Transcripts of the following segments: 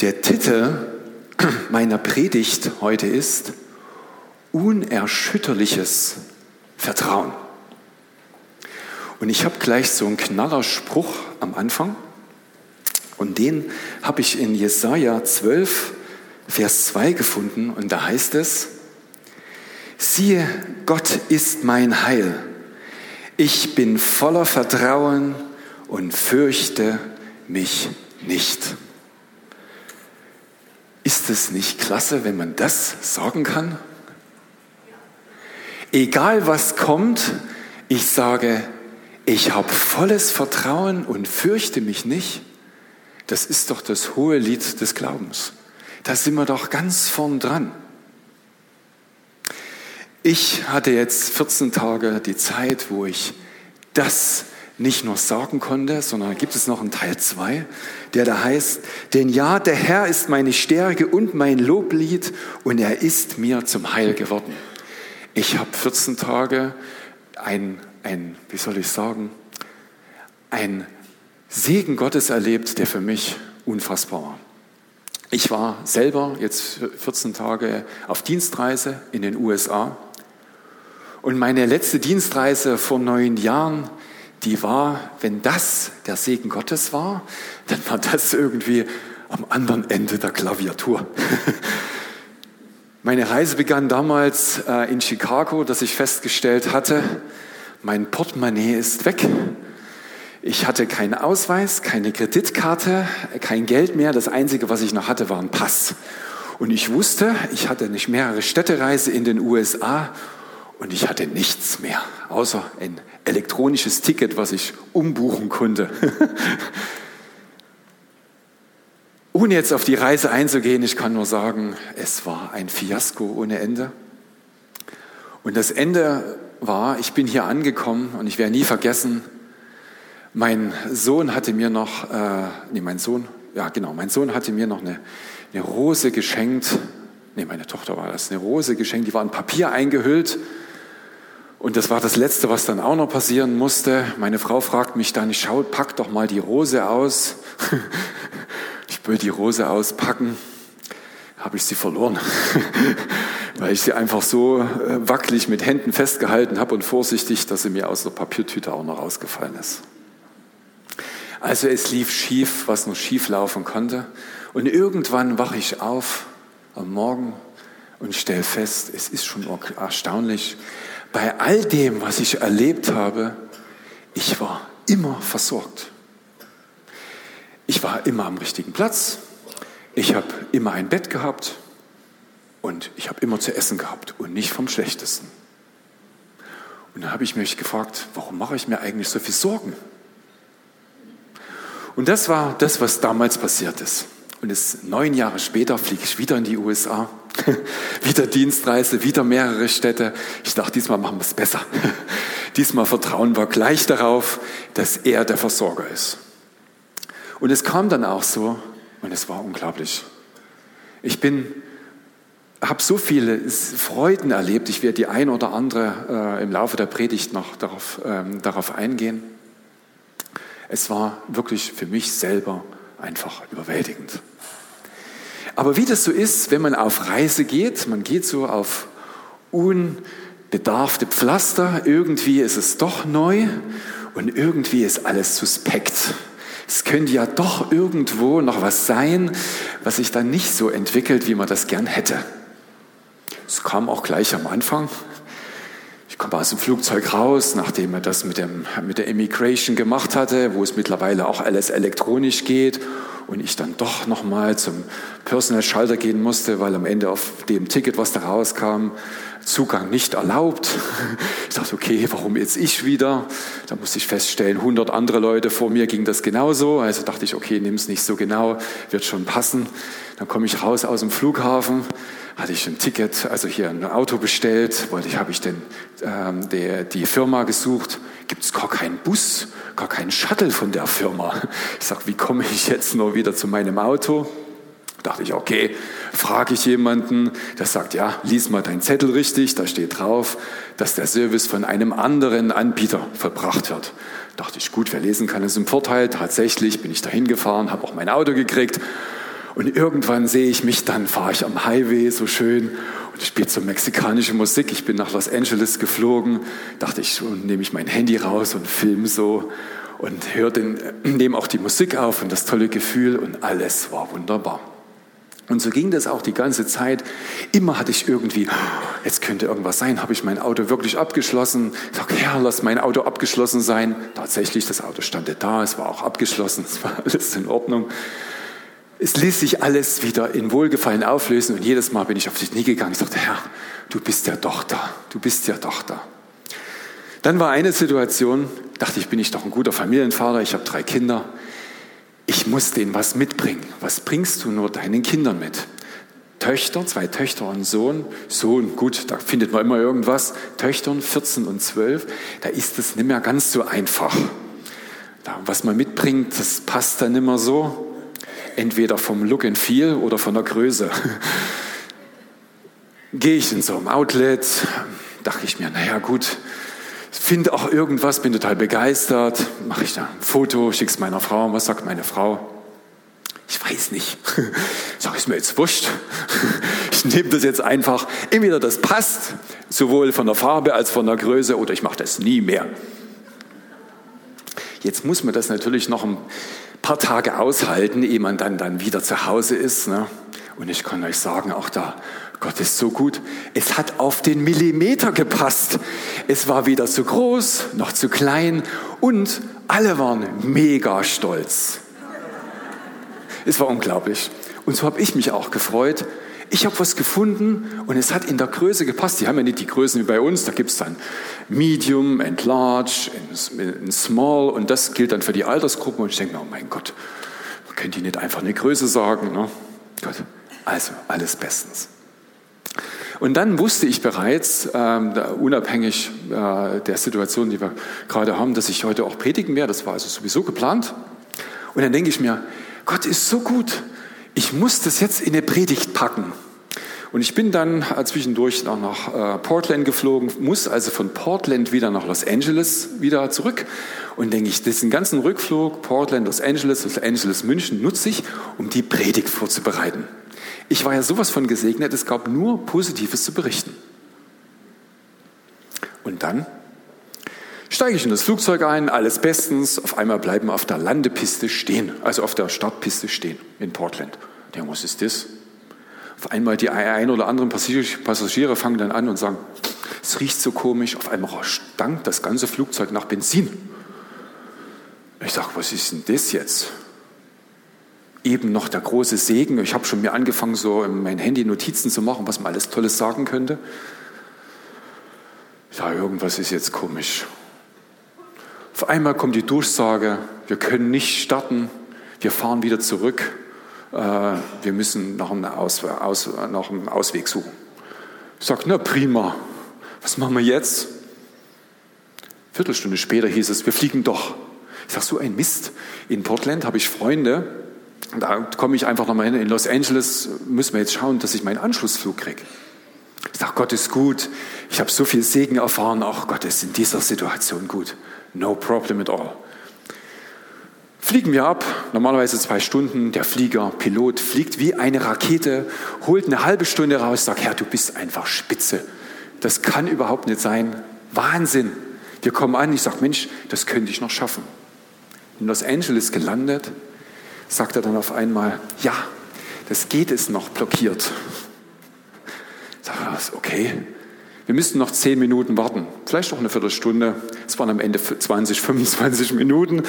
Der Titel meiner Predigt heute ist Unerschütterliches Vertrauen. Und ich habe gleich so einen Knallerspruch am Anfang. Und den habe ich in Jesaja 12, Vers 2 gefunden. Und da heißt es: Siehe, Gott ist mein Heil. Ich bin voller Vertrauen und fürchte mich nicht. Ist es nicht klasse, wenn man das sagen kann? Egal was kommt, ich sage, ich habe volles Vertrauen und fürchte mich nicht. Das ist doch das hohe Lied des Glaubens. Da sind wir doch ganz vorn dran. Ich hatte jetzt 14 Tage die Zeit, wo ich das nicht nur sagen konnte, sondern gibt es noch einen Teil 2, der da heißt, denn ja, der Herr ist meine Stärke und mein Loblied und er ist mir zum Heil geworden. Ich habe 14 Tage ein, ein, wie soll ich sagen, ein Segen Gottes erlebt, der für mich unfassbar war. Ich war selber jetzt 14 Tage auf Dienstreise in den USA und meine letzte Dienstreise vor neun Jahren die war, wenn das der Segen Gottes war, dann war das irgendwie am anderen Ende der Klaviatur. Meine Reise begann damals äh, in Chicago, dass ich festgestellt hatte, mein Portemonnaie ist weg. Ich hatte keinen Ausweis, keine Kreditkarte, kein Geld mehr. Das Einzige, was ich noch hatte, war ein Pass. Und ich wusste, ich hatte nicht mehrere Städtereise in den USA und ich hatte nichts mehr, außer ein elektronisches Ticket, was ich umbuchen konnte. Ohne jetzt auf die Reise einzugehen, ich kann nur sagen, es war ein Fiasko ohne Ende. Und das Ende war, ich bin hier angekommen und ich werde nie vergessen, mein Sohn hatte mir noch, äh, nee, mein Sohn, ja genau, mein Sohn hatte mir noch eine, eine Rose geschenkt, nee, meine Tochter war das, eine Rose geschenkt, die war in Papier eingehüllt und das war das Letzte, was dann auch noch passieren musste. Meine Frau fragt mich dann, schau, pack doch mal die Rose aus. Ich will die Rose auspacken, habe ich sie verloren, weil ich sie einfach so äh, wackelig mit Händen festgehalten habe und vorsichtig, dass sie mir aus der Papiertüte auch noch rausgefallen ist. Also es lief schief, was noch schief laufen konnte. Und irgendwann wache ich auf am Morgen und stelle fest, es ist schon erstaunlich, bei all dem, was ich erlebt habe, ich war immer versorgt. Ich war immer am richtigen Platz. Ich habe immer ein Bett gehabt und ich habe immer zu essen gehabt und nicht vom Schlechtesten. Und dann habe ich mich gefragt, warum mache ich mir eigentlich so viel Sorgen? Und das war das, was damals passiert ist. Und es, neun Jahre später fliege ich wieder in die USA wieder Dienstreise, wieder mehrere Städte. Ich dachte, diesmal machen wir es besser. diesmal vertrauen wir gleich darauf, dass er der Versorger ist. Und es kam dann auch so und es war unglaublich. Ich bin, habe so viele Freuden erlebt. Ich werde die ein oder andere äh, im Laufe der Predigt noch darauf, ähm, darauf eingehen. Es war wirklich für mich selber einfach überwältigend. Aber wie das so ist, wenn man auf Reise geht, man geht so auf unbedarfte Pflaster, irgendwie ist es doch neu und irgendwie ist alles suspekt. Es könnte ja doch irgendwo noch was sein, was sich dann nicht so entwickelt, wie man das gern hätte. Es kam auch gleich am Anfang. Komme aus dem Flugzeug raus, nachdem er das mit, dem, mit der Immigration gemacht hatte, wo es mittlerweile auch alles elektronisch geht und ich dann doch nochmal zum Personal Schalter gehen musste, weil am Ende auf dem Ticket, was da rauskam, Zugang nicht erlaubt. Ich dachte, okay, warum jetzt ich wieder? Da musste ich feststellen, 100 andere Leute vor mir ging das genauso. Also dachte ich, okay, nimm es nicht so genau, wird schon passen. Dann komme ich raus aus dem Flughafen, hatte ich ein Ticket, also hier ein Auto bestellt, wollte ich, habe ich denn ähm, der, die Firma gesucht, gibt es gar keinen Bus, gar keinen Shuttle von der Firma. Ich sage, wie komme ich jetzt nur wieder zu meinem Auto? Dachte ich, okay, frage ich jemanden, der sagt, ja, lies mal deinen Zettel richtig, da steht drauf, dass der Service von einem anderen Anbieter verbracht wird. Dachte ich, gut, wer lesen kann, ist ein Vorteil. Tatsächlich bin ich da hingefahren, habe auch mein Auto gekriegt Und irgendwann sehe ich mich dann, fahre ich am Highway so schön und spiele so mexikanische Musik. Ich bin nach Los Angeles geflogen, dachte ich, nehme ich mein Handy raus und film so und den, nehme auch die Musik auf und das tolle Gefühl und alles war wunderbar. Und so ging das auch die ganze Zeit. Immer hatte ich irgendwie, jetzt könnte irgendwas sein, habe ich mein Auto wirklich abgeschlossen? Ich sage, Herr, lass mein Auto abgeschlossen sein. Tatsächlich, das Auto stand da, es war auch abgeschlossen, es war alles in Ordnung. Es ließ sich alles wieder in Wohlgefallen auflösen und jedes Mal bin ich auf die Knie gegangen. Ich sagte, Herr, du bist ja doch da, du bist ja doch da. Dann war eine Situation, dachte ich, bin ich doch ein guter Familienvater, ich habe drei Kinder ich muss denen was mitbringen. Was bringst du nur deinen Kindern mit? Töchter, zwei Töchter und Sohn. Sohn, gut, da findet man immer irgendwas. Töchtern, 14 und 12, da ist es nicht mehr ganz so einfach. Was man mitbringt, das passt dann immer so. Entweder vom Look and Feel oder von der Größe. Gehe ich in so einem Outlet, dachte ich mir, naja gut, finde auch irgendwas, bin total begeistert, mache ich da ein Foto, schicke es meiner Frau. Was sagt meine Frau? Ich weiß nicht. Sag ich mir jetzt wurscht. Ich nehme das jetzt einfach. Entweder das passt, sowohl von der Farbe als von der Größe, oder ich mache das nie mehr. Jetzt muss man das natürlich noch ein paar Tage aushalten, ehe man dann, dann wieder zu Hause ist. Ne? Und ich kann euch sagen, auch da Gott ist so gut. Es hat auf den Millimeter gepasst. Es war weder zu groß noch zu klein und alle waren mega stolz. Es war unglaublich. Und so habe ich mich auch gefreut. Ich habe was gefunden und es hat in der Größe gepasst. Die haben ja nicht die Größen wie bei uns. Da gibt es dann Medium and Large and Small und das gilt dann für die Altersgruppen. Und ich denke mir, oh mein Gott, man könnte die nicht einfach eine Größe sagen. Ne? Gott. Also alles bestens. Und dann wusste ich bereits, ähm, unabhängig äh, der Situation, die wir gerade haben, dass ich heute auch predigen werde. Das war also sowieso geplant. Und dann denke ich mir, Gott ist so gut. Ich muss das jetzt in eine Predigt packen. Und ich bin dann äh, zwischendurch noch nach äh, Portland geflogen, muss also von Portland wieder nach Los Angeles wieder zurück. Und denke ich, diesen ganzen Rückflug, Portland, Los Angeles, Los Angeles, München, nutze ich, um die Predigt vorzubereiten. Ich war ja sowas von gesegnet, es gab nur Positives zu berichten. Und dann steige ich in das Flugzeug ein, alles bestens. Auf einmal bleiben wir auf der Landepiste stehen, also auf der Startpiste stehen in Portland. Ja, was ist das? Auf einmal die ein oder anderen Passagiere fangen dann an und sagen, es riecht so komisch. Auf einmal stank das ganze Flugzeug nach Benzin. Ich sage, was ist denn das jetzt? eben noch der große Segen. Ich habe schon mir angefangen, so in mein Handy Notizen zu machen, was man alles Tolles sagen könnte. Ja, irgendwas ist jetzt komisch. Auf einmal kommt die Durchsage, wir können nicht starten, wir fahren wieder zurück, wir müssen nach einem, Aus, Aus, nach einem Ausweg suchen. Ich sage, na prima, was machen wir jetzt? Viertelstunde später hieß es, wir fliegen doch. Ich sage, so ein Mist. In Portland habe ich Freunde, da komme ich einfach nochmal hin. In Los Angeles müssen wir jetzt schauen, dass ich meinen Anschlussflug kriege. Ich sage, Gott ist gut. Ich habe so viel Segen erfahren. Auch Gott ist in dieser Situation gut. No problem at all. Fliegen wir ab, normalerweise zwei Stunden. Der Flieger, Pilot, fliegt wie eine Rakete, holt eine halbe Stunde raus, sagt, Herr, du bist einfach spitze. Das kann überhaupt nicht sein. Wahnsinn. Wir kommen an, ich sage, Mensch, das könnte ich noch schaffen. In Los Angeles gelandet, sagt er dann auf einmal, ja, das geht es noch blockiert. Ich, okay, wir müssen noch zehn Minuten warten, vielleicht auch eine Viertelstunde. Es waren am Ende 20, 25 Minuten.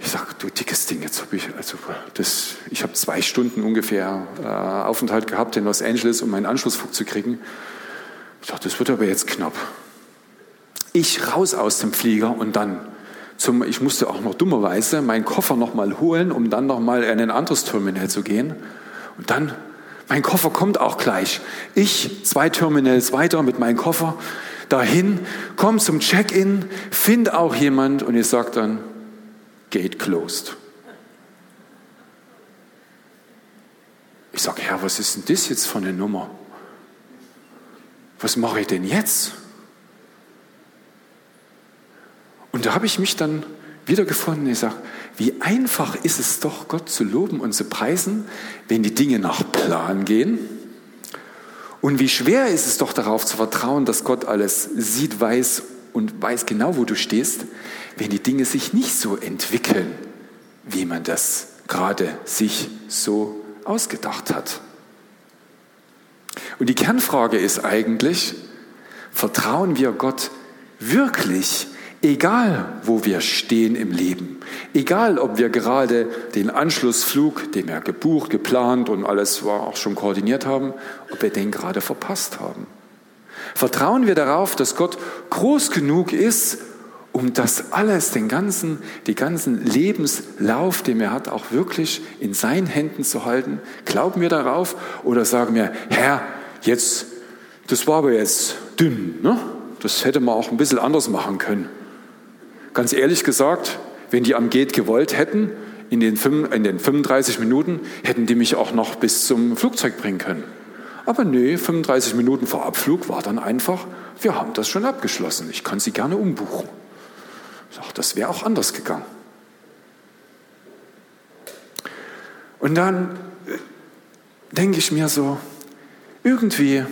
Ich sage, du dickes Ding, jetzt habe ich, also das, ich habe zwei Stunden ungefähr äh, Aufenthalt gehabt in Los Angeles, um meinen Anschlussflug zu kriegen. Ich dachte, das wird aber jetzt knapp. Ich raus aus dem Flieger und dann zum, ich musste auch noch dummerweise meinen Koffer nochmal holen, um dann nochmal in ein anderes Terminal zu gehen. Und dann, mein Koffer kommt auch gleich. Ich zwei Terminals weiter mit meinem Koffer dahin, komm zum Check-in, find auch jemand und ihr sagt dann, Gate closed. Ich sage, Herr, was ist denn das jetzt für eine Nummer? Was mache ich denn jetzt? Und da habe ich mich dann wiedergefunden. Ich sage, wie einfach ist es doch, Gott zu loben und zu preisen, wenn die Dinge nach Plan gehen. Und wie schwer ist es doch darauf zu vertrauen, dass Gott alles sieht, weiß und weiß genau, wo du stehst, wenn die Dinge sich nicht so entwickeln, wie man das gerade sich so ausgedacht hat. Und die Kernfrage ist eigentlich, vertrauen wir Gott wirklich, egal wo wir stehen im Leben, egal ob wir gerade den Anschlussflug, den wir gebucht, geplant und alles war auch schon koordiniert haben, ob wir den gerade verpasst haben. Vertrauen wir darauf, dass Gott groß genug ist, um das alles, den ganzen, die ganzen Lebenslauf, den er hat, auch wirklich in seinen Händen zu halten? Glauben wir darauf oder sagen wir, Herr, jetzt, das war aber jetzt dünn, ne? das hätte man auch ein bisschen anders machen können. Ganz ehrlich gesagt, wenn die am Geht gewollt hätten, in den, in den 35 Minuten, hätten die mich auch noch bis zum Flugzeug bringen können. Aber nö, 35 Minuten vor Abflug war dann einfach, wir haben das schon abgeschlossen, ich kann Sie gerne umbuchen. Sag, das wäre auch anders gegangen. Und dann äh, denke ich mir so, irgendwie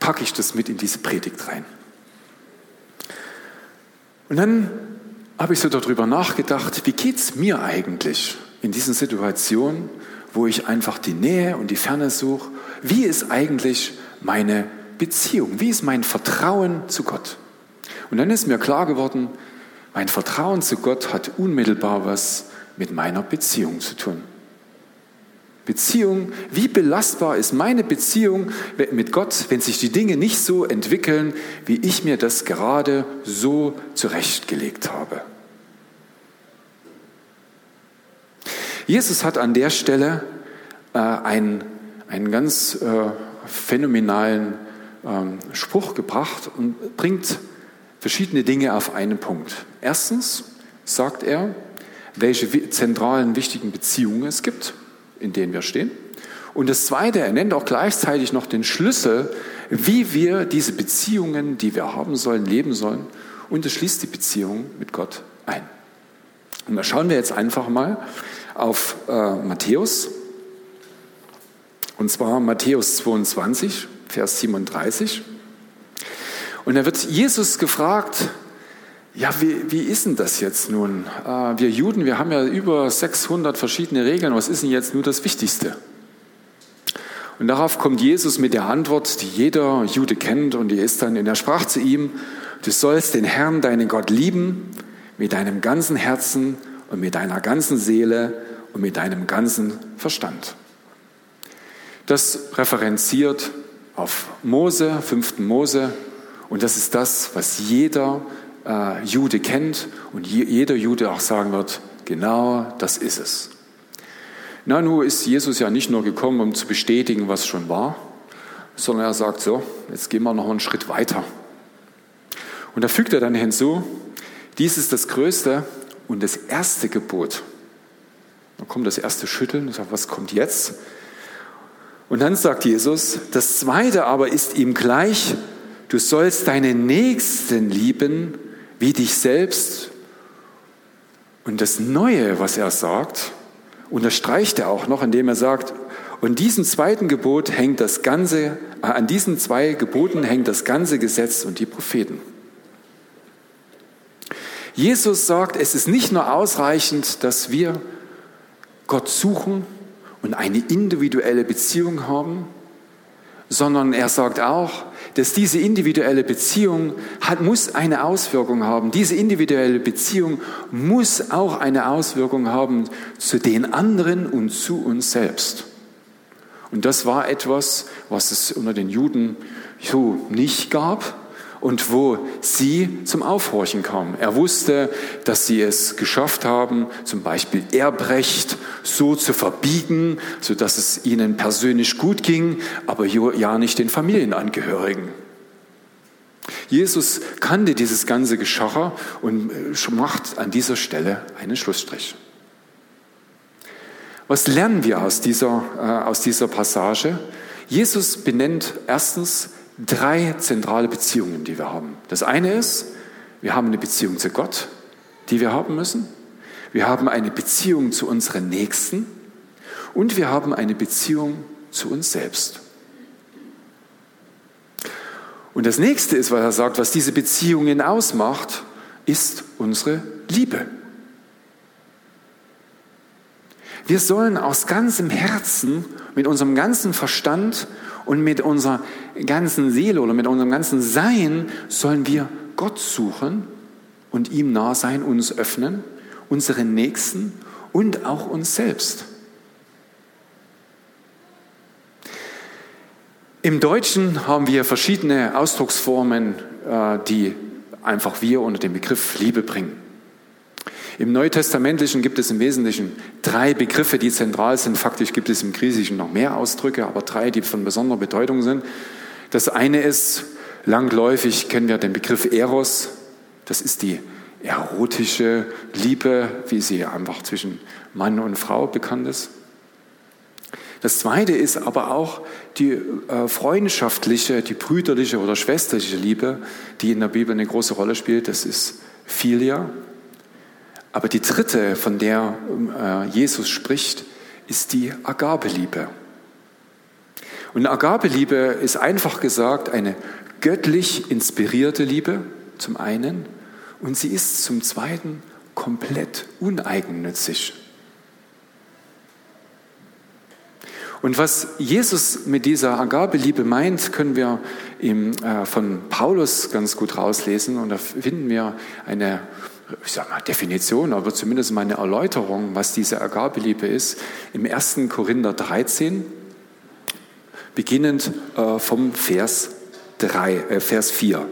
packe ich das mit in diese Predigt rein. Und dann habe ich so darüber nachgedacht, wie geht es mir eigentlich in diesen Situationen, wo ich einfach die Nähe und die Ferne suche? Wie ist eigentlich meine Beziehung? Wie ist mein Vertrauen zu Gott? Und dann ist mir klar geworden, mein Vertrauen zu Gott hat unmittelbar was mit meiner Beziehung zu tun. Beziehung, wie belastbar ist meine Beziehung mit Gott, wenn sich die Dinge nicht so entwickeln, wie ich mir das gerade so zurechtgelegt habe. Jesus hat an der Stelle äh, einen, einen ganz äh, phänomenalen ähm, Spruch gebracht und bringt verschiedene Dinge auf einen Punkt. Erstens sagt er, welche zentralen wichtigen Beziehungen es gibt in denen wir stehen. Und das Zweite, er nennt auch gleichzeitig noch den Schlüssel, wie wir diese Beziehungen, die wir haben sollen, leben sollen. Und es schließt die Beziehung mit Gott ein. Und da schauen wir jetzt einfach mal auf äh, Matthäus. Und zwar Matthäus 22, Vers 37. Und da wird Jesus gefragt, ja, wie, wie ist denn das jetzt nun? Äh, wir Juden, wir haben ja über 600 verschiedene Regeln. Was ist denn jetzt nur das Wichtigste? Und darauf kommt Jesus mit der Antwort, die jeder Jude kennt, und die ist dann, und er sprach zu ihm, du sollst den Herrn, deinen Gott lieben, mit deinem ganzen Herzen und mit deiner ganzen Seele und mit deinem ganzen Verstand. Das referenziert auf Mose, 5. Mose, und das ist das, was jeder äh, Jude kennt und je, jeder Jude auch sagen wird, genau das ist es. Na, nun ist Jesus ja nicht nur gekommen, um zu bestätigen, was schon war, sondern er sagt so, jetzt gehen wir noch einen Schritt weiter. Und da fügt er dann hinzu, dies ist das größte und das erste Gebot. Dann kommt das erste Schütteln und sagt, was kommt jetzt? Und dann sagt Jesus, das zweite aber ist ihm gleich, du sollst deine Nächsten lieben wie dich selbst. Und das Neue, was er sagt, unterstreicht er auch noch, indem er sagt, und diesem zweiten Gebot hängt das ganze, äh, an diesen zwei Geboten hängt das ganze Gesetz und die Propheten. Jesus sagt, es ist nicht nur ausreichend, dass wir Gott suchen und eine individuelle Beziehung haben, sondern er sagt auch, dass diese individuelle Beziehung hat, muss eine Auswirkung haben. Diese individuelle Beziehung muss auch eine Auswirkung haben zu den anderen und zu uns selbst. Und das war etwas, was es unter den Juden so nicht gab und wo sie zum Aufhorchen kamen. Er wusste, dass sie es geschafft haben, zum Beispiel Erbrecht so zu verbiegen, sodass es ihnen persönlich gut ging, aber ja nicht den Familienangehörigen. Jesus kannte dieses ganze Geschacher und äh, macht an dieser Stelle einen Schlussstrich. Was lernen wir aus dieser, äh, aus dieser Passage? Jesus benennt erstens drei zentrale Beziehungen, die wir haben. Das eine ist, wir haben eine Beziehung zu Gott, die wir haben müssen. Wir haben eine Beziehung zu unseren Nächsten und wir haben eine Beziehung zu uns selbst. Und das nächste ist, was er sagt, was diese Beziehungen ausmacht, ist unsere Liebe. Wir sollen aus ganzem Herzen, mit unserem ganzen Verstand und mit unserer ganzen Seele oder mit unserem ganzen Sein sollen wir Gott suchen und ihm nah sein, uns öffnen, unseren Nächsten und auch uns selbst. Im Deutschen haben wir verschiedene Ausdrucksformen, äh, die einfach wir unter den Begriff Liebe bringen. Im Neutestamentlichen gibt es im Wesentlichen drei Begriffe, die zentral sind. Faktisch gibt es im Griechischen noch mehr Ausdrücke, aber drei, die von besonderer Bedeutung sind. Das eine ist, langläufig kennen wir den Begriff Eros. Das ist die erotische Liebe, wie sie einfach zwischen Mann und Frau bekannt ist. Das zweite ist aber auch die äh, freundschaftliche, die brüderliche oder schwesterliche Liebe, die in der Bibel eine große Rolle spielt. Das ist Philia. Aber die dritte, von der äh, Jesus spricht, ist die Agabeliebe. Und Agabeliebe ist einfach gesagt eine göttlich inspirierte Liebe zum einen und sie ist zum zweiten komplett uneigennützig. Und was Jesus mit dieser Agabeliebe meint, können wir äh, von Paulus ganz gut rauslesen. Und da finden wir eine ich sag mal, Definition, aber zumindest mal eine Erläuterung, was diese Agabeliebe ist, im 1. Korinther 13, beginnend äh, vom Vers, 3, äh, Vers 4.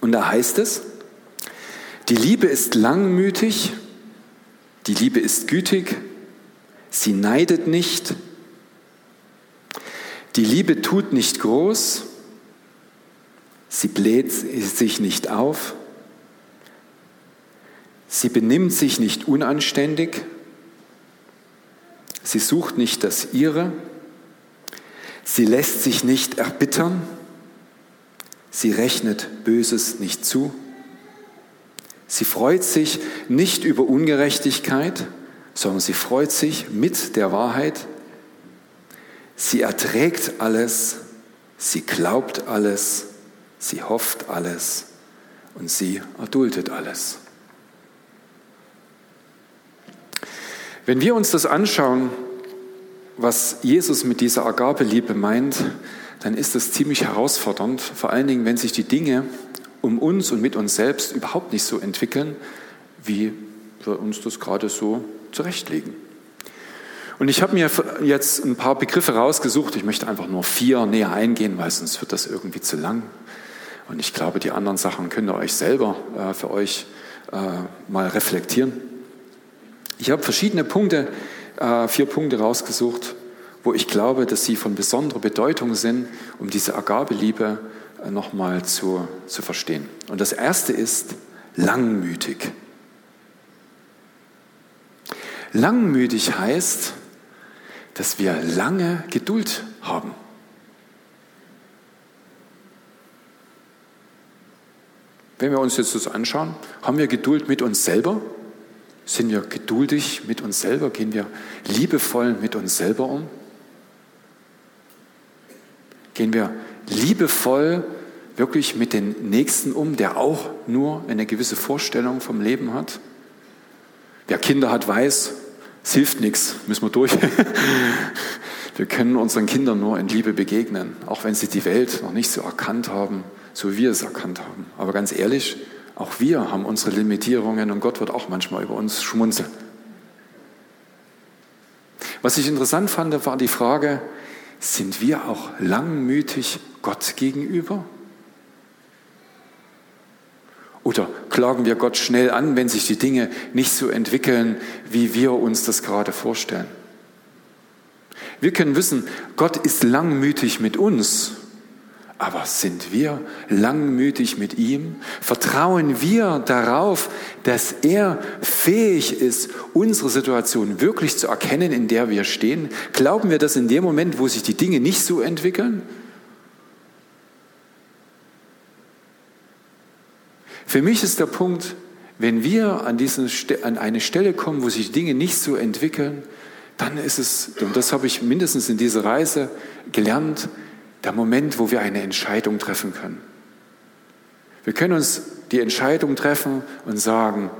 Und da heißt es, die Liebe ist langmütig, die Liebe ist gütig, Sie neidet nicht. Die Liebe tut nicht groß. Sie bläht sich nicht auf. Sie benimmt sich nicht unanständig. Sie sucht nicht das Ihre. Sie lässt sich nicht erbittern. Sie rechnet Böses nicht zu. Sie freut sich nicht über Ungerechtigkeit, sondern sie freut sich mit der Wahrheit. Sie erträgt alles, sie glaubt alles, sie hofft alles und sie erduldet alles. Wenn wir uns das anschauen, was Jesus mit dieser Agabeliebe meint, dann ist das ziemlich herausfordernd, vor allen Dingen, wenn sich die Dinge um uns und mit uns selbst überhaupt nicht so entwickeln, wie wir uns das gerade so zurechtlegen. Und ich habe mir jetzt ein paar Begriffe rausgesucht. Ich möchte einfach nur vier näher eingehen, weil sonst wird das irgendwie zu lang. Und ich glaube, die anderen Sachen könnt ihr euch selber äh, für euch äh, mal reflektieren. Ich habe verschiedene Punkte, äh, vier Punkte rausgesucht, wo ich glaube, dass sie von besonderer Bedeutung sind, um diese Agabeliebe äh, nochmal zu, zu verstehen. Und das erste ist langmütig. Langmütig heißt, dass wir lange Geduld haben. Wenn wir uns jetzt das anschauen, haben wir Geduld mit uns selber? Sind wir geduldig mit uns selber? Gehen wir liebevoll mit uns selber um? Gehen wir liebevoll wirklich mit den Nächsten um, der auch nur eine gewisse Vorstellung vom Leben hat? Wer Kinder hat, weiß, es hilft nichts, müssen wir durch. Wir können unseren Kindern nur in Liebe begegnen, auch wenn sie die Welt noch nicht so erkannt haben, so wie wir es erkannt haben. Aber ganz ehrlich, auch wir haben unsere Limitierungen und Gott wird auch manchmal über uns schmunzeln. Was ich interessant fand, war die Frage, sind wir auch langmütig Gott gegenüber? Oder klagen wir Gott schnell an, wenn sich die Dinge nicht so entwickeln, wie wir uns das gerade vorstellen? Wir können wissen, Gott ist langmütig mit uns, aber sind wir langmütig mit ihm? Vertrauen wir darauf, dass er fähig ist, unsere Situation wirklich zu erkennen, in der wir stehen? Glauben wir das in dem Moment, wo sich die Dinge nicht so entwickeln? Für mich ist der Punkt, wenn wir an, diesen, an eine Stelle kommen, wo sich Dinge nicht so entwickeln, dann ist es, und das habe ich mindestens in dieser Reise gelernt, der Moment, wo wir eine Entscheidung treffen können. Wir können uns die Entscheidung treffen und sagen,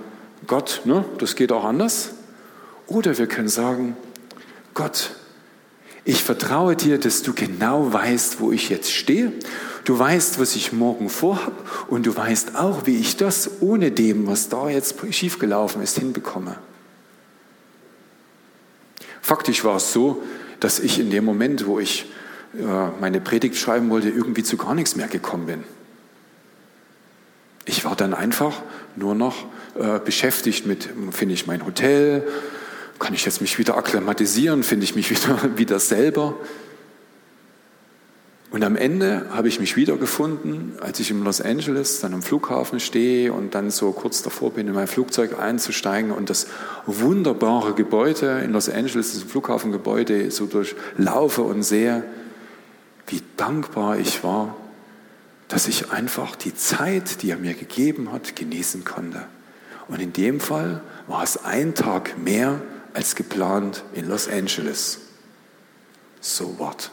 Gott, ne, das geht auch anders. Oder wir können sagen, Gott, ich vertraue dir, dass du genau weißt, wo ich jetzt stehe. Du weißt, was ich morgen vorhab und du weißt auch, wie ich das ohne dem, was da jetzt schiefgelaufen ist, hinbekomme. Faktisch war es so, dass ich in dem Moment, wo ich meine Predigt schreiben wollte, irgendwie zu gar nichts mehr gekommen bin. Ich war dann einfach nur noch äh, beschäftigt mit, finde ich mein Hotel, kann ich jetzt mich wieder akklimatisieren, finde ich mich wieder, wieder selber. Und am Ende habe ich mich wiedergefunden, als ich in Los Angeles dann am Flughafen stehe und dann so kurz davor bin, in mein Flugzeug einzusteigen und das wunderbare Gebäude in Los Angeles, das Flughafengebäude, so durchlaufe und sehe, wie dankbar ich war, dass ich einfach die Zeit, die er mir gegeben hat, genießen konnte. Und in dem Fall war es ein Tag mehr als geplant in Los Angeles. So what?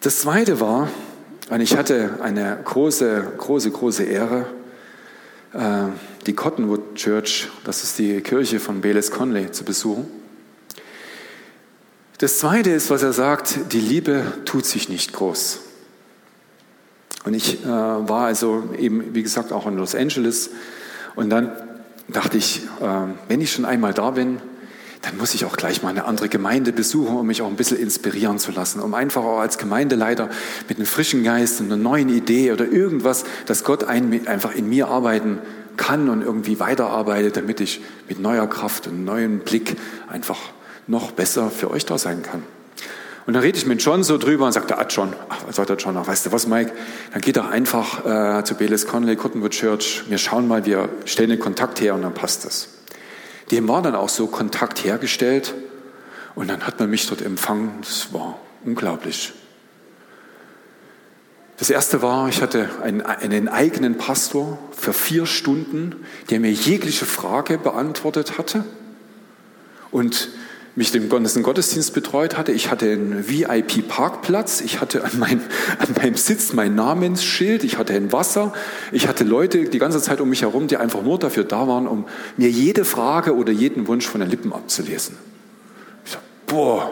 Das zweite war, und ich hatte eine große, große, große Ehre, äh, die Cottonwood Church, das ist die Kirche von Bayless Conley, zu besuchen. Das zweite ist, was er sagt, die Liebe tut sich nicht groß. Und ich äh, war also eben, wie gesagt, auch in Los Angeles. Und dann dachte ich, äh, wenn ich schon einmal da bin, dann muss ich auch gleich mal eine andere Gemeinde besuchen, um mich auch ein bisschen inspirieren zu lassen, um einfach auch als Gemeindeleiter mit einem frischen Geist und einer neuen Idee oder irgendwas, dass Gott ein, einfach in mir arbeiten kann und irgendwie weiterarbeitet, damit ich mit neuer Kraft und neuem Blick einfach noch besser für euch da sein kann. Und dann rede ich mit John so drüber und sagt, ah John, ach, sagt der John, ach, weißt du was, Mike, dann geht doch einfach äh, zu Belis Conley, Cottonwood Church, wir schauen mal, wir stellen den Kontakt her und dann passt das. Dem war dann auch so Kontakt hergestellt und dann hat man mich dort empfangen, das war unglaublich. Das erste war, ich hatte einen, einen eigenen Pastor für vier Stunden, der mir jegliche Frage beantwortet hatte. Und mich den ganzen Gottesdienst betreut hatte. Ich hatte einen VIP-Parkplatz, ich hatte an, mein, an meinem Sitz mein Namensschild, ich hatte ein Wasser, ich hatte Leute die ganze Zeit um mich herum, die einfach nur dafür da waren, um mir jede Frage oder jeden Wunsch von den Lippen abzulesen. Ich dachte, boah,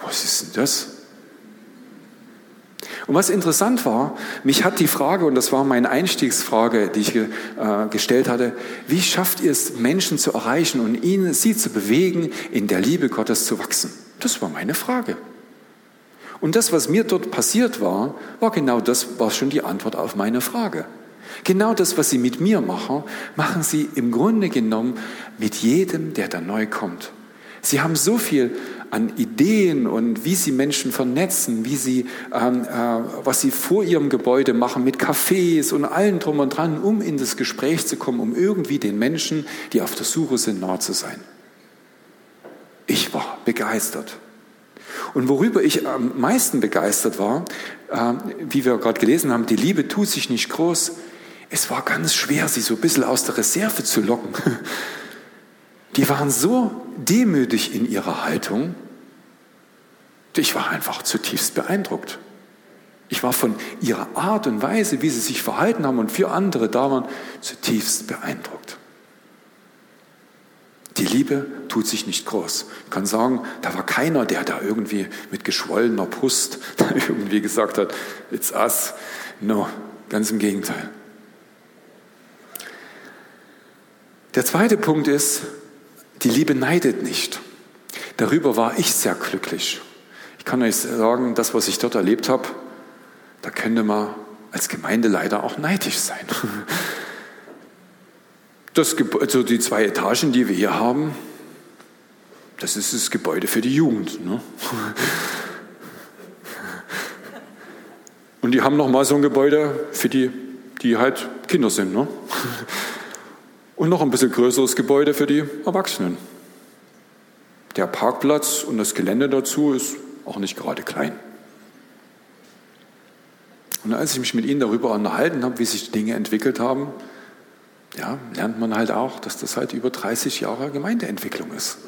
was ist denn das? Und was interessant war, mich hat die Frage, und das war meine Einstiegsfrage, die ich äh, gestellt hatte, wie schafft ihr es, Menschen zu erreichen und ihnen, sie zu bewegen, in der Liebe Gottes zu wachsen? Das war meine Frage. Und das, was mir dort passiert war, war genau das, war schon die Antwort auf meine Frage. Genau das, was sie mit mir machen, machen sie im Grunde genommen mit jedem, der da neu kommt. Sie haben so viel an Ideen und wie sie Menschen vernetzen, wie sie, ähm, äh, was sie vor ihrem Gebäude machen mit Cafés und allem drum und dran, um in das Gespräch zu kommen, um irgendwie den Menschen, die auf der Suche sind, nah zu sein. Ich war begeistert. Und worüber ich am meisten begeistert war, äh, wie wir gerade gelesen haben, die Liebe tut sich nicht groß. Es war ganz schwer, sie so ein bisschen aus der Reserve zu locken. Die waren so demütig in ihrer Haltung, ich war einfach zutiefst beeindruckt. Ich war von ihrer Art und Weise, wie sie sich verhalten haben und für andere da waren, zutiefst beeindruckt. Die Liebe tut sich nicht groß. Ich kann sagen, da war keiner, der da irgendwie mit geschwollener Brust irgendwie gesagt hat, it's us. No, ganz im Gegenteil. Der zweite Punkt ist, die Liebe neidet nicht. Darüber war ich sehr glücklich. Ich kann euch sagen, das, was ich dort erlebt habe, da könnte man als Gemeinde leider auch neidisch sein. Das, also die zwei Etagen, die wir hier haben, das ist das Gebäude für die Jugend. Ne? Und die haben noch mal so ein Gebäude für die, die halt Kinder sind. Ne? Und noch ein bisschen größeres Gebäude für die Erwachsenen. Der Parkplatz und das Gelände dazu ist auch nicht gerade klein. Und als ich mich mit ihnen darüber unterhalten habe, wie sich die Dinge entwickelt haben, ja, lernt man halt auch, dass das halt über 30 Jahre Gemeindeentwicklung ist.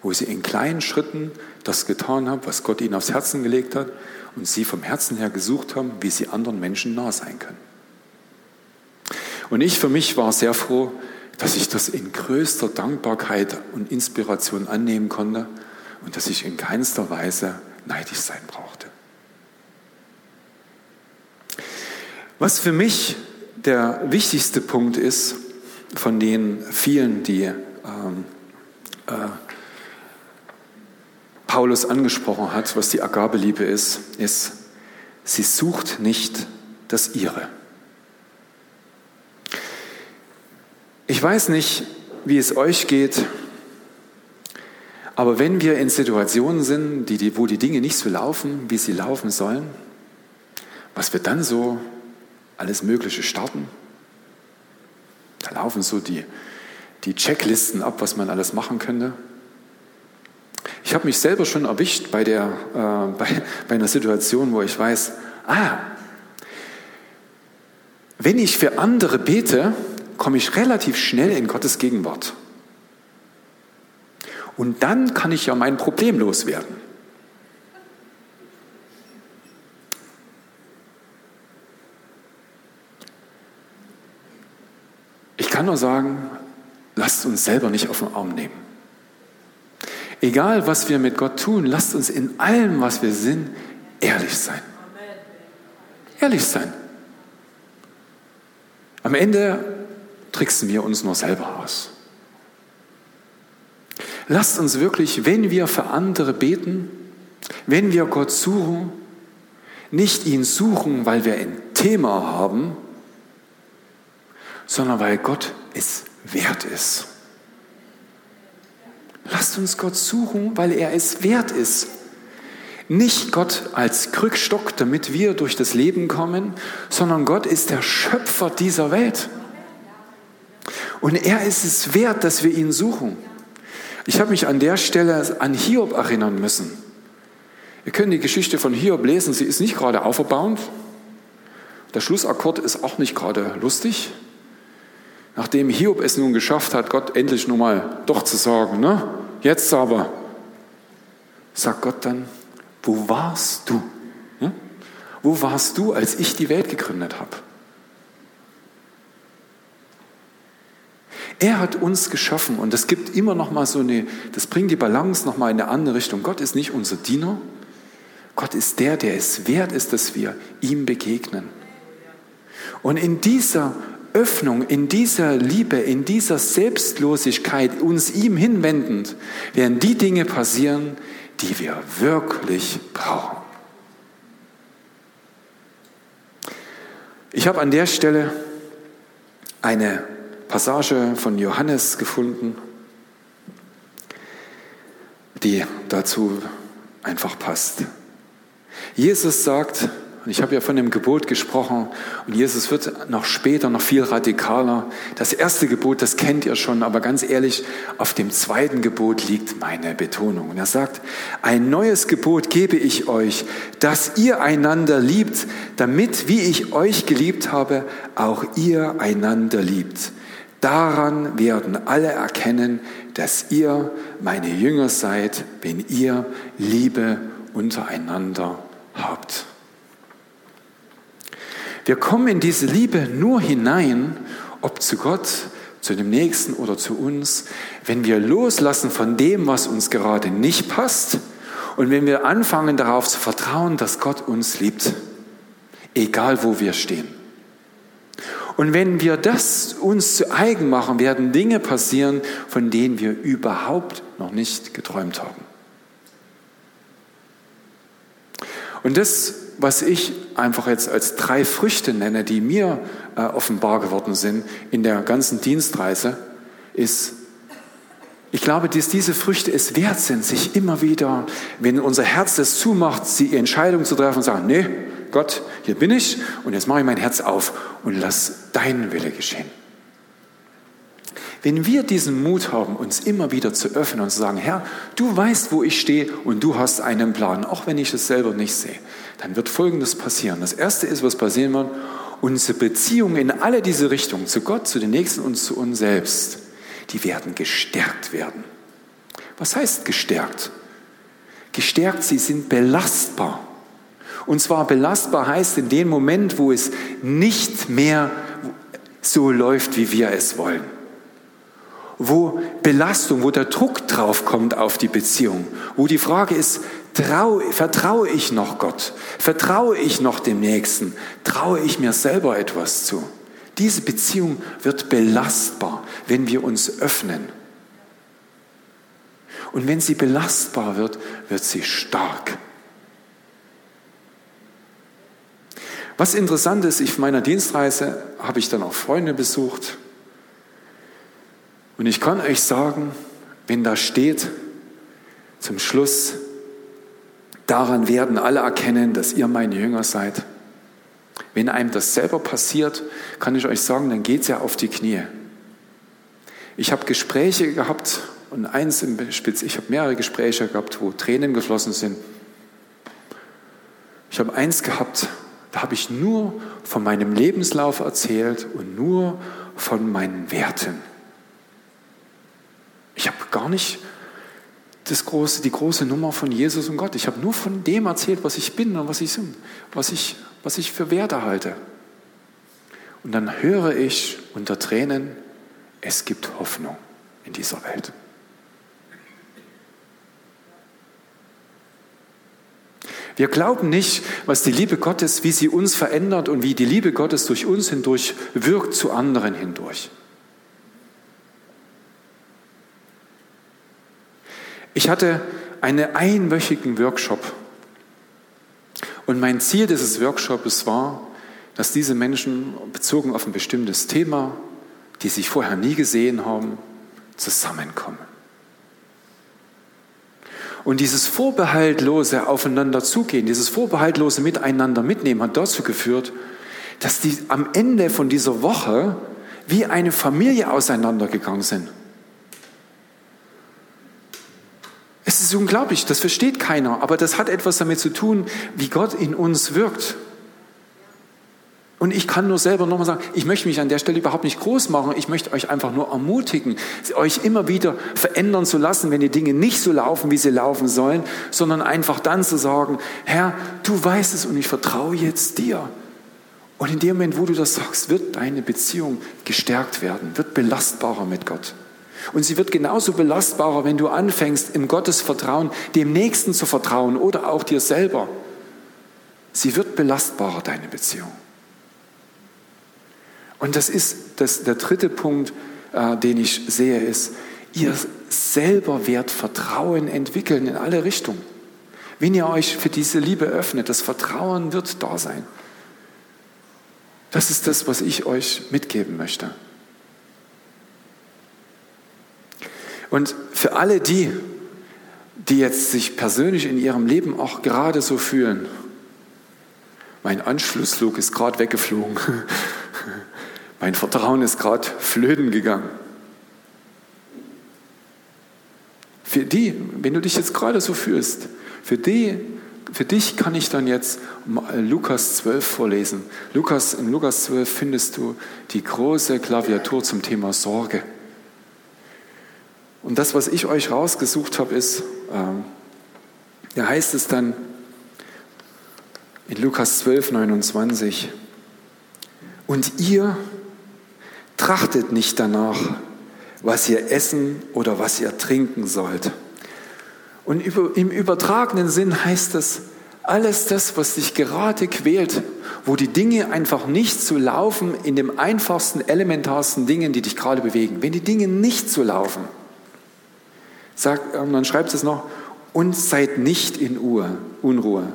Wo sie in kleinen Schritten das getan haben, was Gott ihnen aufs Herzen gelegt hat und sie vom Herzen her gesucht haben, wie sie anderen Menschen nah sein können. Und ich für mich war sehr froh, dass ich das in größter Dankbarkeit und Inspiration annehmen konnte und dass ich in keinster Weise neidisch sein brauchte. Was für mich der wichtigste Punkt ist, von den vielen, die ähm, äh, Paulus angesprochen hat, was die Agabeliebe ist, ist, sie sucht nicht das Ihre. Weiß nicht, wie es euch geht, aber wenn wir in Situationen sind, die, wo die Dinge nicht so laufen, wie sie laufen sollen, was wir dann so alles Mögliche starten, da laufen so die, die Checklisten ab, was man alles machen könnte. Ich habe mich selber schon erwischt bei, der, äh, bei, bei einer Situation, wo ich weiß, ah, wenn ich für andere bete, komme ich relativ schnell in Gottes Gegenwart. Und dann kann ich ja mein Problem loswerden. Ich kann nur sagen, lasst uns selber nicht auf den Arm nehmen. Egal, was wir mit Gott tun, lasst uns in allem, was wir sind, ehrlich sein. Ehrlich sein. Am Ende tricksen wir uns nur selber aus. Lasst uns wirklich, wenn wir für andere beten, wenn wir Gott suchen, nicht ihn suchen, weil wir ein Thema haben, sondern weil Gott es wert ist. Lasst uns Gott suchen, weil er es wert ist. Nicht Gott als Krückstock, damit wir durch das Leben kommen, sondern Gott ist der Schöpfer dieser Welt. Und er ist es wert, dass wir ihn suchen. Ich habe mich an der Stelle an Hiob erinnern müssen. Wir können die Geschichte von Hiob lesen. Sie ist nicht gerade auferbauend. Der Schlussakkord ist auch nicht gerade lustig. Nachdem Hiob es nun geschafft hat, Gott endlich nur mal doch zu sagen, ne? Jetzt aber, sagt Gott dann, wo warst du? Hm? Wo warst du, als ich die Welt gegründet habe? Er hat uns geschaffen und das gibt immer noch mal so eine, das bringt die Balance noch mal in eine andere Richtung. Gott ist nicht unser Diener. Gott ist der, der es wert ist, dass wir ihm begegnen. Und in dieser Öffnung, in dieser Liebe, in dieser Selbstlosigkeit, uns ihm hinwendend, werden die Dinge passieren, die wir wirklich brauchen. Ich habe an der Stelle eine Passage von Johannes gefunden, die dazu einfach passt. Jesus sagt, und ich habe ja von dem Gebot gesprochen, und Jesus wird noch später noch viel radikaler. Das erste Gebot, das kennt ihr schon, aber ganz ehrlich, auf dem zweiten Gebot liegt meine Betonung. Und er sagt, ein neues Gebot gebe ich euch, dass ihr einander liebt, damit, wie ich euch geliebt habe, auch ihr einander liebt. Daran werden alle erkennen, dass ihr meine Jünger seid, wenn ihr Liebe untereinander habt. Wir kommen in diese Liebe nur hinein, ob zu Gott, zu dem Nächsten oder zu uns, wenn wir loslassen von dem, was uns gerade nicht passt und wenn wir anfangen darauf zu vertrauen, dass Gott uns liebt, egal wo wir stehen. Und wenn wir das uns zu eigen machen, werden Dinge passieren, von denen wir überhaupt noch nicht geträumt haben. Und das, was ich einfach jetzt als drei Früchte nenne, die mir äh, offenbar geworden sind in der ganzen Dienstreise, ist, ich glaube, dass diese Früchte es wert sind, sich immer wieder, wenn unser Herz das zumacht, die Entscheidung zu treffen und sagen, nee, Gott, hier bin ich und jetzt mache ich mein Herz auf und lass deinen Wille geschehen. Wenn wir diesen Mut haben, uns immer wieder zu öffnen und zu sagen, Herr, du weißt, wo ich stehe und du hast einen Plan, auch wenn ich es selber nicht sehe, dann wird Folgendes passieren. Das Erste ist, was passieren wird, unsere Beziehungen in alle diese Richtungen, zu Gott, zu den Nächsten und zu uns selbst, die werden gestärkt werden. Was heißt gestärkt? Gestärkt, sie sind belastbar. Und zwar belastbar heißt in dem Moment, wo es nicht mehr so läuft, wie wir es wollen. Wo Belastung, wo der Druck drauf kommt auf die Beziehung, wo die Frage ist, trau, vertraue ich noch Gott? Vertraue ich noch dem Nächsten? Traue ich mir selber etwas zu? Diese Beziehung wird belastbar, wenn wir uns öffnen. Und wenn sie belastbar wird, wird sie stark. Was interessant ist, ich meiner Dienstreise habe ich dann auch Freunde besucht. Und ich kann euch sagen, wenn da steht, zum Schluss, daran werden alle erkennen, dass ihr meine Jünger seid. Wenn einem das selber passiert, kann ich euch sagen, dann geht es ja auf die Knie. Ich habe Gespräche gehabt und eins im Spitz, ich habe mehrere Gespräche gehabt, wo Tränen geflossen sind. Ich habe eins gehabt, da habe ich nur von meinem Lebenslauf erzählt und nur von meinen Werten. Ich habe gar nicht das große, die große Nummer von Jesus und Gott. Ich habe nur von dem erzählt, was ich bin und was ich, was ich, was ich für Werte halte. Und dann höre ich unter Tränen, es gibt Hoffnung in dieser Welt. Wir glauben nicht, was die Liebe Gottes, wie sie uns verändert und wie die Liebe Gottes durch uns hindurch wirkt zu anderen hindurch. Ich hatte einen einwöchigen Workshop und mein Ziel dieses Workshops war, dass diese Menschen bezogen auf ein bestimmtes Thema, die sich vorher nie gesehen haben, zusammenkommen. Und dieses vorbehaltlose Aufeinander zugehen, dieses vorbehaltlose Miteinander mitnehmen hat dazu geführt, dass die am Ende von dieser Woche wie eine Familie auseinandergegangen sind. Es ist unglaublich, das versteht keiner, aber das hat etwas damit zu tun, wie Gott in uns wirkt. Und ich kann nur selber nochmal sagen, ich möchte mich an der Stelle überhaupt nicht groß machen. Ich möchte euch einfach nur ermutigen, euch immer wieder verändern zu lassen, wenn die Dinge nicht so laufen, wie sie laufen sollen, sondern einfach dann zu sagen, Herr, du weißt es und ich vertraue jetzt dir. Und in dem Moment, wo du das sagst, wird deine Beziehung gestärkt werden, wird belastbarer mit Gott. Und sie wird genauso belastbarer, wenn du anfängst, im Gottesvertrauen dem Nächsten zu vertrauen oder auch dir selber. Sie wird belastbarer, deine Beziehung. Und das ist das, der dritte Punkt, äh, den ich sehe, ist, ihr selber werdet Vertrauen entwickeln in alle Richtungen. Wenn ihr euch für diese Liebe öffnet, das Vertrauen wird da sein. Das ist das, was ich euch mitgeben möchte. Und für alle die, die jetzt sich persönlich in ihrem Leben auch gerade so fühlen, mein Anschlussflug ist gerade weggeflogen. Mein Vertrauen ist gerade flöten gegangen. Für die, wenn du dich jetzt gerade so fühlst, für die, für dich kann ich dann jetzt Lukas 12 vorlesen. Lukas, in Lukas 12 findest du die große Klaviatur zum Thema Sorge. Und das, was ich euch rausgesucht habe, ist, ähm, da heißt es dann in Lukas 12, 29, und ihr, Trachtet nicht danach, was ihr essen oder was ihr trinken sollt. Und im übertragenen Sinn heißt es, alles das, was dich gerade quält, wo die Dinge einfach nicht so laufen in den einfachsten, elementarsten Dingen, die dich gerade bewegen. Wenn die Dinge nicht so laufen, sagt, und dann schreibt es noch, und seid nicht in Unruhe.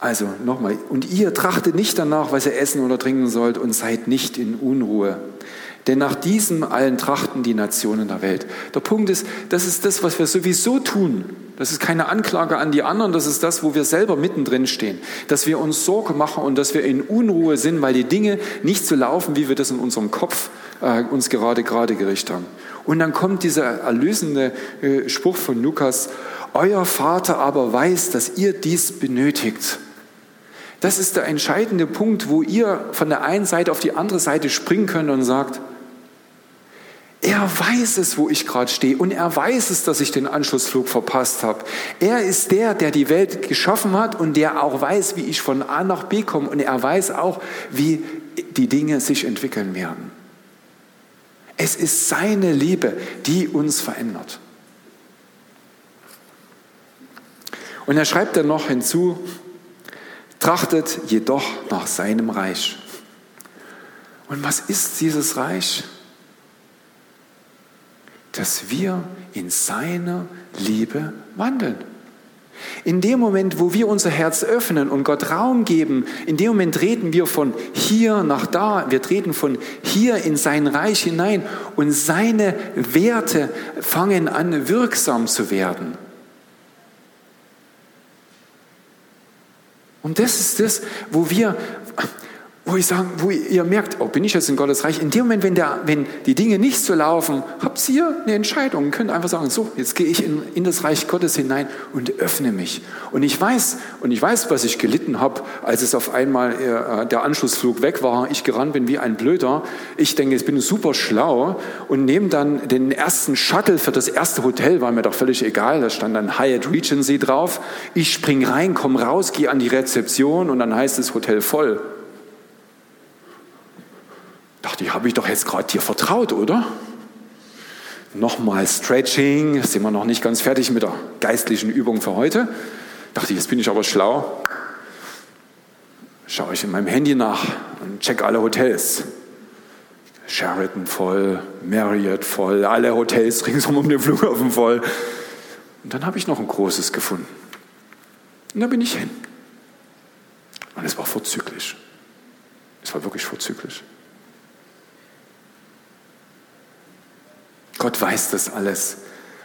Also nochmal, und ihr trachtet nicht danach, was ihr essen oder trinken sollt und seid nicht in Unruhe. denn nach diesem allen trachten die Nationen der Welt. Der Punkt ist, das ist das, was wir sowieso tun. Das ist keine Anklage an die anderen, das ist das, wo wir selber mittendrin stehen. Dass wir uns Sorge machen und dass wir in Unruhe sind, weil die Dinge nicht so laufen, wie wir das in unserem Kopf äh, uns gerade gerade gerichtet haben. Und dann kommt dieser erlösende äh, Spruch von Lukas, euer Vater aber weiß, dass ihr dies benötigt. Das ist der entscheidende Punkt, wo ihr von der einen Seite auf die andere Seite springen könnt und sagt, er weiß es, wo ich gerade stehe und er weiß es, dass ich den Anschlussflug verpasst habe. Er ist der, der die Welt geschaffen hat und der auch weiß, wie ich von A nach B komme und er weiß auch, wie die Dinge sich entwickeln werden. Es ist seine Liebe, die uns verändert. Und er schreibt dann noch hinzu, trachtet jedoch nach seinem Reich. Und was ist dieses Reich? Dass wir in seiner Liebe wandeln. In dem Moment, wo wir unser Herz öffnen und Gott Raum geben, in dem Moment treten wir von hier nach da, wir treten von hier in sein Reich hinein und seine Werte fangen an wirksam zu werden. Und das ist das, wo wir, wo ich sage, wo ihr merkt, oh, bin ich jetzt in Gottes Reich? In dem Moment, wenn, der, wenn die Dinge nicht so laufen, habt ihr eine Entscheidung und könnt einfach sagen, so, jetzt gehe ich in, in das Reich Gottes hinein und öffne mich. Und ich weiß, und ich weiß, was ich gelitten habe, als es auf einmal äh, der Anschlussflug weg war. Ich gerannt bin wie ein Blöder. Ich denke, ich bin super schlau und nehme dann den ersten Shuttle für das erste Hotel, war mir doch völlig egal. Da stand dann Hyatt Regency drauf. Ich spring rein, komme raus, gehe an die Rezeption und dann heißt es Hotel voll. Ich, habe ich doch jetzt gerade dir vertraut, oder? Nochmal Stretching, sind wir noch nicht ganz fertig mit der geistlichen Übung für heute. Dachte ich, jetzt bin ich aber schlau. Schaue ich in meinem Handy nach und check alle Hotels. Sheraton voll, Marriott voll, alle Hotels ringsum um den Flughafen voll. Und dann habe ich noch ein großes gefunden. Und da bin ich hin. Und es war vorzüglich. Es war wirklich vorzüglich. Gott weiß das alles.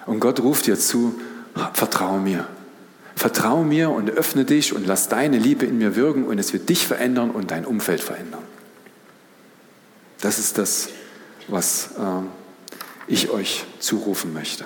Und Gott ruft dir zu, vertraue mir. Vertraue mir und öffne dich und lass deine Liebe in mir wirken und es wird dich verändern und dein Umfeld verändern. Das ist das, was äh, ich euch zurufen möchte.